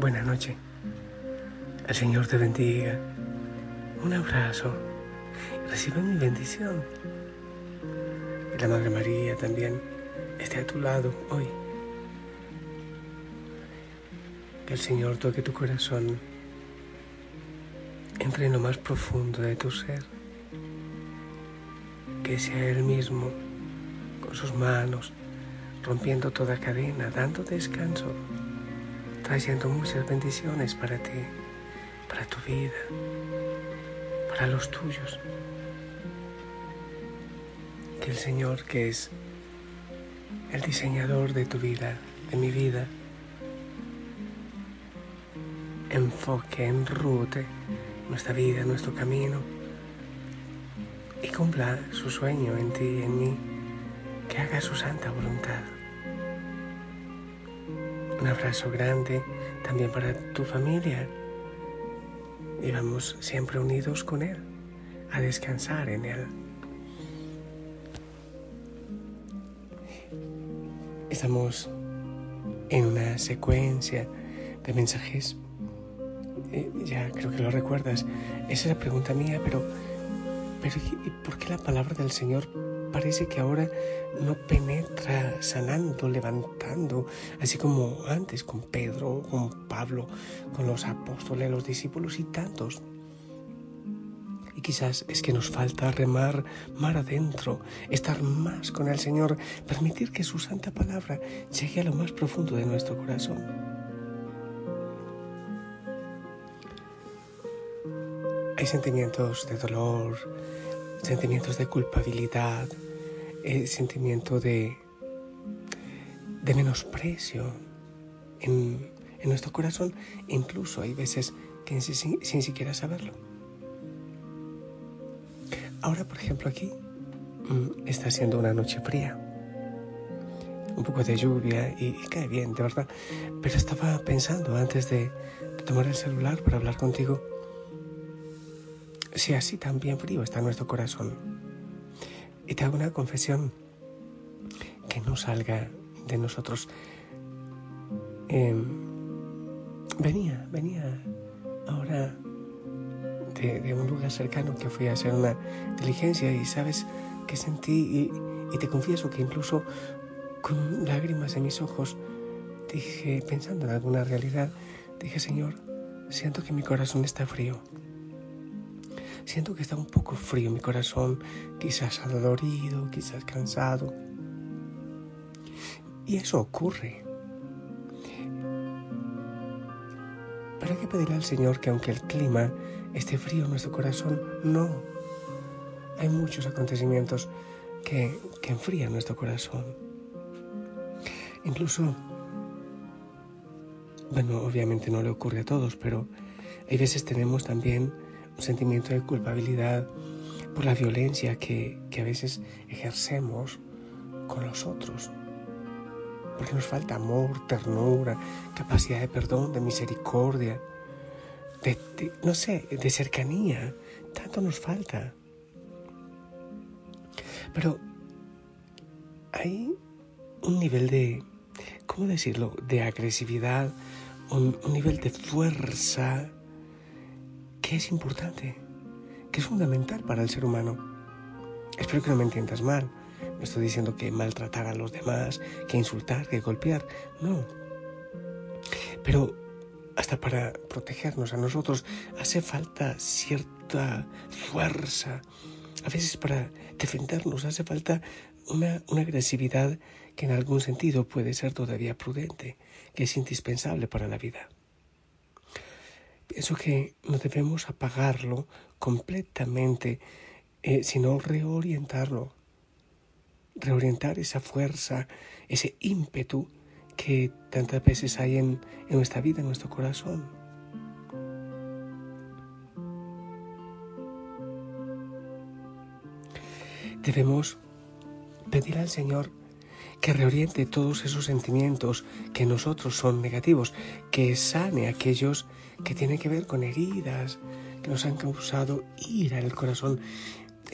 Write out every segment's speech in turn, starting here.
Sí, buena noche. El Señor te bendiga. Un abrazo. Recibe mi bendición. Y la Madre María también esté a tu lado hoy. Que el Señor toque tu corazón. Entre en lo más profundo de tu ser. Que sea Él mismo, con sus manos, rompiendo toda cadena, dando descanso, trayendo muchas bendiciones para ti, para tu vida, para los tuyos. Que el Señor, que es el diseñador de tu vida, de mi vida, enfoque, enrute nuestra vida, nuestro camino y cumpla su sueño en ti y en mí que haga su santa voluntad. Un abrazo grande también para tu familia. Y vamos siempre unidos con Él, a descansar en Él. Estamos en una secuencia de mensajes. Eh, ya creo que lo recuerdas. Esa es la pregunta mía, pero, pero ¿y por qué la palabra del Señor parece que ahora no penetra sanando, levantando, así como antes con Pedro, con Pablo, con los apóstoles, los discípulos y tantos. Y quizás es que nos falta remar mar adentro, estar más con el Señor, permitir que su santa palabra llegue a lo más profundo de nuestro corazón. Hay sentimientos de dolor, sentimientos de culpabilidad, el sentimiento de, de menosprecio en, en, nuestro corazón. Incluso hay veces que sin, sin, siquiera saberlo. Ahora, por ejemplo, aquí mm, está siendo una noche fría. Un poco de lluvia y, y cae bien, de verdad. Pero estaba pensando antes de, de tomar el celular para hablar contigo si así también frío está nuestro corazón. Y te hago una confesión que no salga de nosotros. Eh, venía, venía ahora de, de, un lugar cercano que fui a hacer una diligencia y sabes que sentí y, y te confieso que incluso con lágrimas en mis ojos dije, pensando en alguna realidad, dije, Señor, siento que mi corazón está frío. Siento que está un poco frío mi corazón, quizás adolorido, quizás cansado. Y eso ocurre. Pero hay que pedirle al Señor que aunque el clima esté frío en nuestro corazón, no. Hay muchos acontecimientos que, que enfrían nuestro corazón. Incluso, bueno, obviamente no le ocurre a todos, pero hay veces tenemos también un sentimiento de culpabilidad por la violencia que, que a veces ejercemos con los otros. Porque nos falta amor, ternura, capacidad de perdón, de misericordia, de, no sé, de cercanía. Tanto nos falta. Pero hay un nivel de, ¿cómo decirlo?, de agresividad, un nivel de fuerza que es importante, que es fundamental para el ser humano. Espero que no me entiendas mal. No estoy diciendo que maltratar a los demás, que insultar, que golpear. No. Pero hasta para protegernos a nosotros hace falta cierta fuerza. A veces para defendernos hace falta una, una agresividad que en algún sentido puede ser todavía prudente, que es indispensable para la vida. Pienso que no debemos apagarlo completamente, eh, sino reorientarlo, reorientar esa fuerza, ese ímpetu que tantas veces hay en, en nuestra vida, en nuestro corazón. Debemos pedir al Señor que reoriente todos esos sentimientos que nosotros son negativos, que sane aquellos que tienen que ver con heridas que nos han causado ira en el corazón,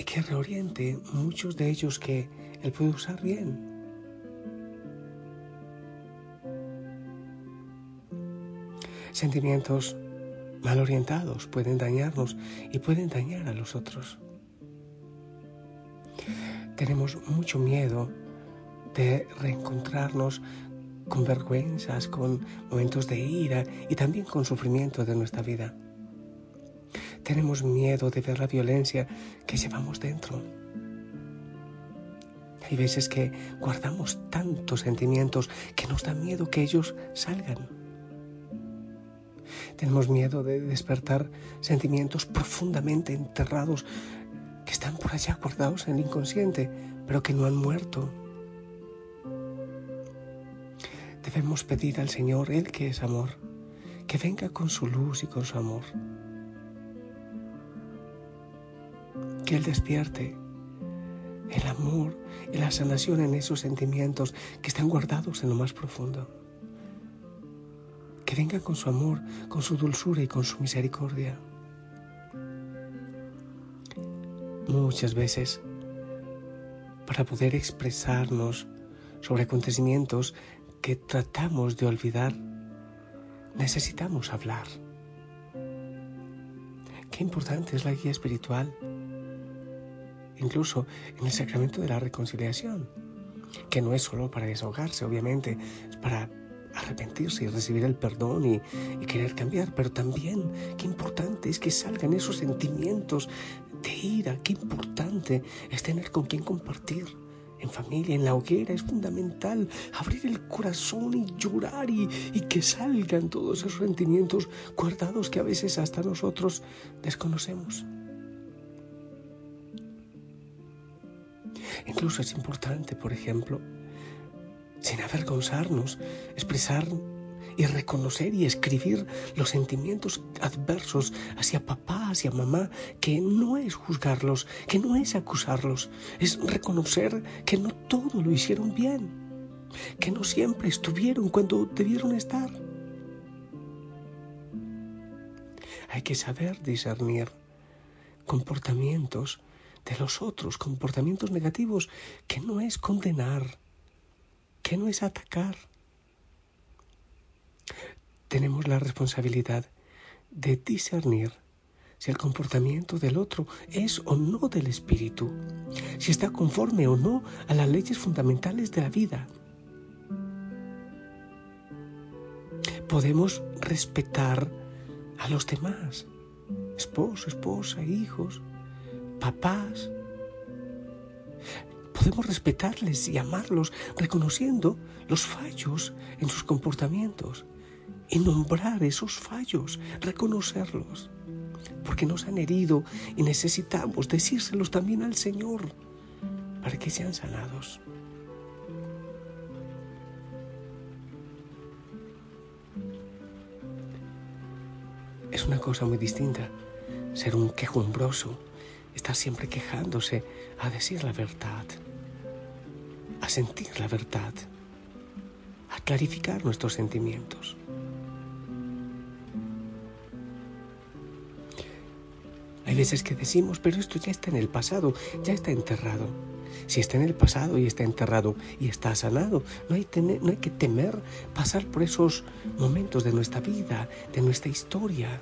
que reoriente muchos de ellos que Él puede usar bien. Sentimientos mal orientados pueden dañarnos y pueden dañar a los otros. Tenemos mucho miedo de reencontrarnos con vergüenzas, con momentos de ira y también con sufrimiento de nuestra vida. Tenemos miedo de ver la violencia que llevamos dentro. Hay veces que guardamos tantos sentimientos que nos da miedo que ellos salgan. Tenemos miedo de despertar sentimientos profundamente enterrados que están por allá guardados en el inconsciente, pero que no han muerto Debemos pedir al Señor, Él que es amor, que venga con su luz y con su amor. Que Él despierte el amor y la sanación en esos sentimientos que están guardados en lo más profundo. Que venga con su amor, con su dulzura y con su misericordia. Muchas veces, para poder expresarnos sobre acontecimientos que tratamos de olvidar, necesitamos hablar. Qué importante es la guía espiritual, incluso en el sacramento de la reconciliación, que no es solo para desahogarse, obviamente, es para arrepentirse y recibir el perdón y, querer cambiar, pero también qué importante es que salgan esos sentimientos de ira, qué importante es tener con quien compartir en familia, en la hoguera, es fundamental abrir el corazón y llorar y, que salgan todos esos sentimientos guardados que a veces hasta nosotros desconocemos. Incluso es importante, por ejemplo, sin avergonzarnos, expresar y reconocer y escribir los sentimientos adversos hacia papá, hacia mamá, que no es juzgarlos, que no es acusarlos, es reconocer que no todo lo hicieron bien, que no siempre estuvieron cuando debieron estar. Hay que saber discernir comportamientos de los otros, comportamientos negativos, que no es condenar, que no es atacar, tenemos la responsabilidad de discernir si el comportamiento del otro es o no del espíritu, si está conforme o no a las leyes fundamentales de la vida. Podemos respetar a los demás, esposo, esposa, hijos, papás. Podemos respetarles y amarlos reconociendo los fallos en sus comportamientos y nombrar esos fallos, reconocerlos, porque nos han herido y necesitamos decírselos también al Señor para que sean sanados. Es una cosa muy distinta ser un quejumbroso, estar siempre quejándose, a decir la verdad, a sentir la verdad, a clarificar nuestros sentimientos. Veces que decimos, pero esto ya está en el pasado, ya está enterrado. Si está en el pasado y está enterrado y está sanado, no hay, no hay que temer pasar por esos momentos de nuestra vida, de nuestra historia.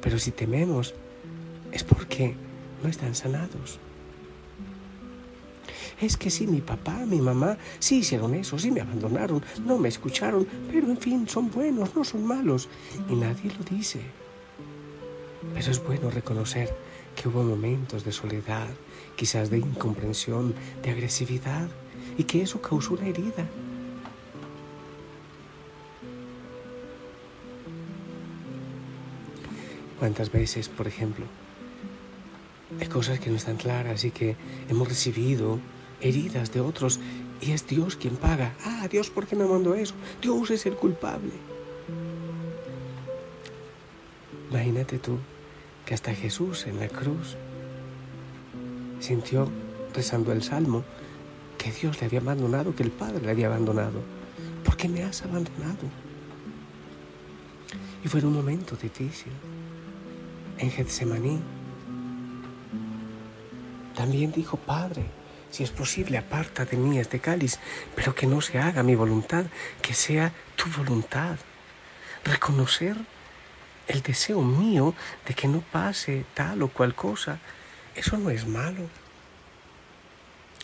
Pero si tememos, es porque no están sanados. Es que sí, mi papá, mi mamá, sí hicieron eso, sí me abandonaron, no me escucharon, pero en fin, son buenos, no son malos. Y nadie lo dice. Pero es bueno reconocer que hubo momentos de soledad, quizás de incomprensión, de agresividad, y que eso causó una herida. ¿Cuántas veces, por ejemplo, hay cosas que no están claras y que hemos recibido heridas de otros y es Dios quien paga? Ah, Dios, ¿por qué me mandó eso? Dios es el culpable. Imagínate tú que hasta Jesús en la cruz sintió, rezando el Salmo, que Dios le había abandonado, que el Padre le había abandonado. ¿Por qué me has abandonado? Y fue un momento difícil. En Getsemaní también dijo, Padre, si es posible, aparta de mí este cáliz, pero que no se haga mi voluntad, que sea tu voluntad. Reconocer el deseo mío de que no pase tal o cual cosa, eso no es malo.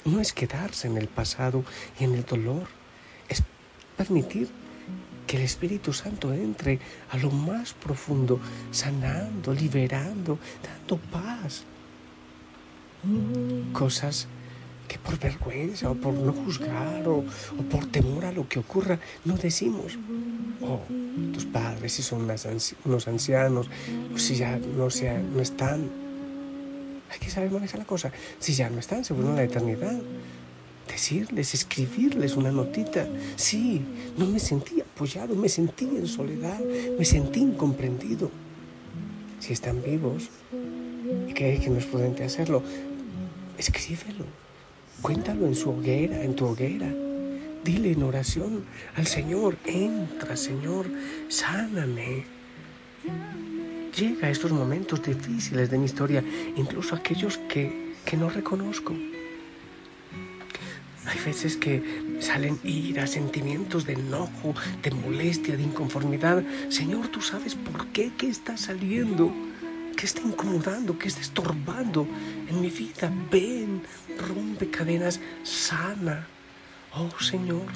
No es quedarse en el pasado y en el dolor, es permitir que el Espíritu Santo entre a lo más profundo, sanando, liberando, dando paz. Cosas que por vergüenza o por no juzgar o, por temor a lo que ocurra no decimos. Oh, tus padres si son unos ancianos o si ya no, sea, no están. Hay que saber manejar la cosa. Si ya no están, se a la eternidad. Decirles, escribirles una notita. Sí, no me sentí apoyado, me sentí en soledad, me sentí incomprendido. Si están vivos y crees que no es prudente hacerlo, escríbelo Cuéntalo en su hoguera, en tu hoguera. Dile en oración al Señor, entra Señor, sáname. Llega a estos momentos difíciles de mi historia, incluso aquellos que, que no reconozco. Hay veces que salen ira, sentimientos de enojo, de molestia, de inconformidad. Señor, tú sabes por qué, qué está saliendo. ¿Qué está incomodando? ¿Qué está estorbando en mi vida? Ven, rompe cadenas, sana. Oh Señor,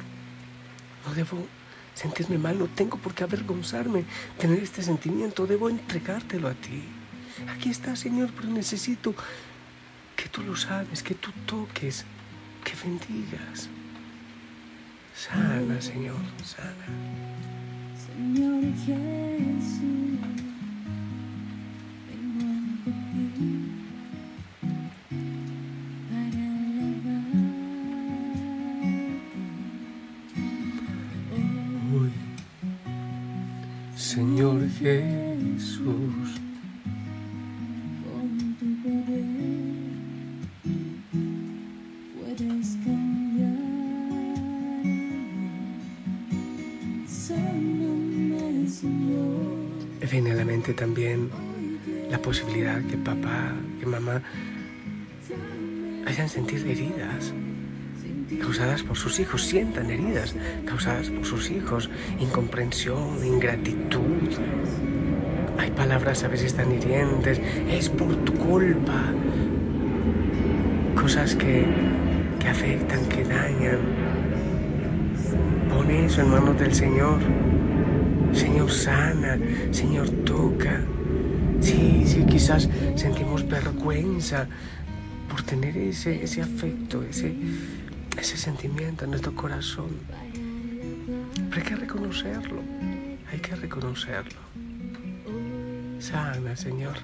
no debo sentirme mal, no tengo por qué avergonzarme, tener este sentimiento, debo entregártelo a ti. Aquí está, Señor, pero necesito que tú lo sabes, que tú toques, que bendigas. Sana, Señor, sana. Señor Jesús. Viene a la mente también la posibilidad que papá, que mamá hayan sentido heridas causadas por sus hijos, sientan heridas causadas por sus hijos, incomprensión, ingratitud. Hay palabras a veces tan hirientes, es por tu culpa. Cosas que, que afectan, que dañan. Pon eso en manos del Señor. Señor sana, Señor toca. Sí, sí, quizás sentimos vergüenza por tener ese, ese afecto, ese, ese sentimiento en nuestro corazón. Pero hay que reconocerlo, hay que reconocerlo. Sana, Señor.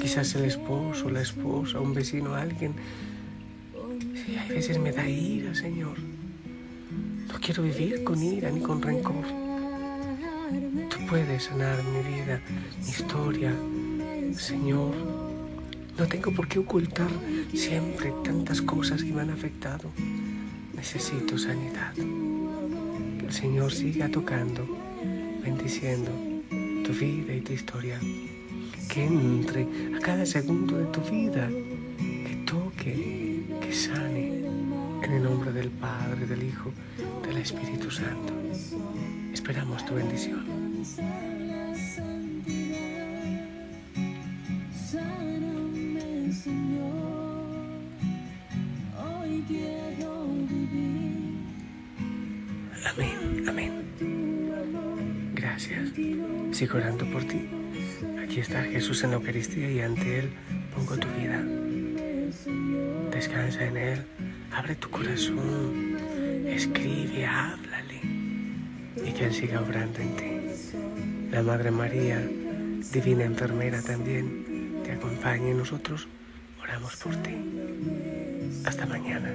Quizás el esposo, la esposa, un vecino, alguien. Sí, a veces me da ira, Señor. No quiero vivir con ira ni con rencor. Tú puedes sanar mi vida, mi historia, Señor. No tengo por qué ocultar siempre tantas cosas que me han afectado. Necesito sanidad. Que el Señor siga tocando, bendiciendo tu vida y tu historia. Que entre a cada segundo de tu vida, que toque, que sane. En el nombre del Padre, del Hijo, del Espíritu Santo. Esperamos tu bendición. Amén, amén. Gracias. Sigo orando por ti. Aquí está Jesús en la Eucaristía y ante Él pongo tu vida. Descansa en Él, Abre tu corazón, escribe, háblale y que Él siga obrando en ti. La Madre María, divina enfermera también, te acompañe nosotros oramos por ti. Hasta mañana.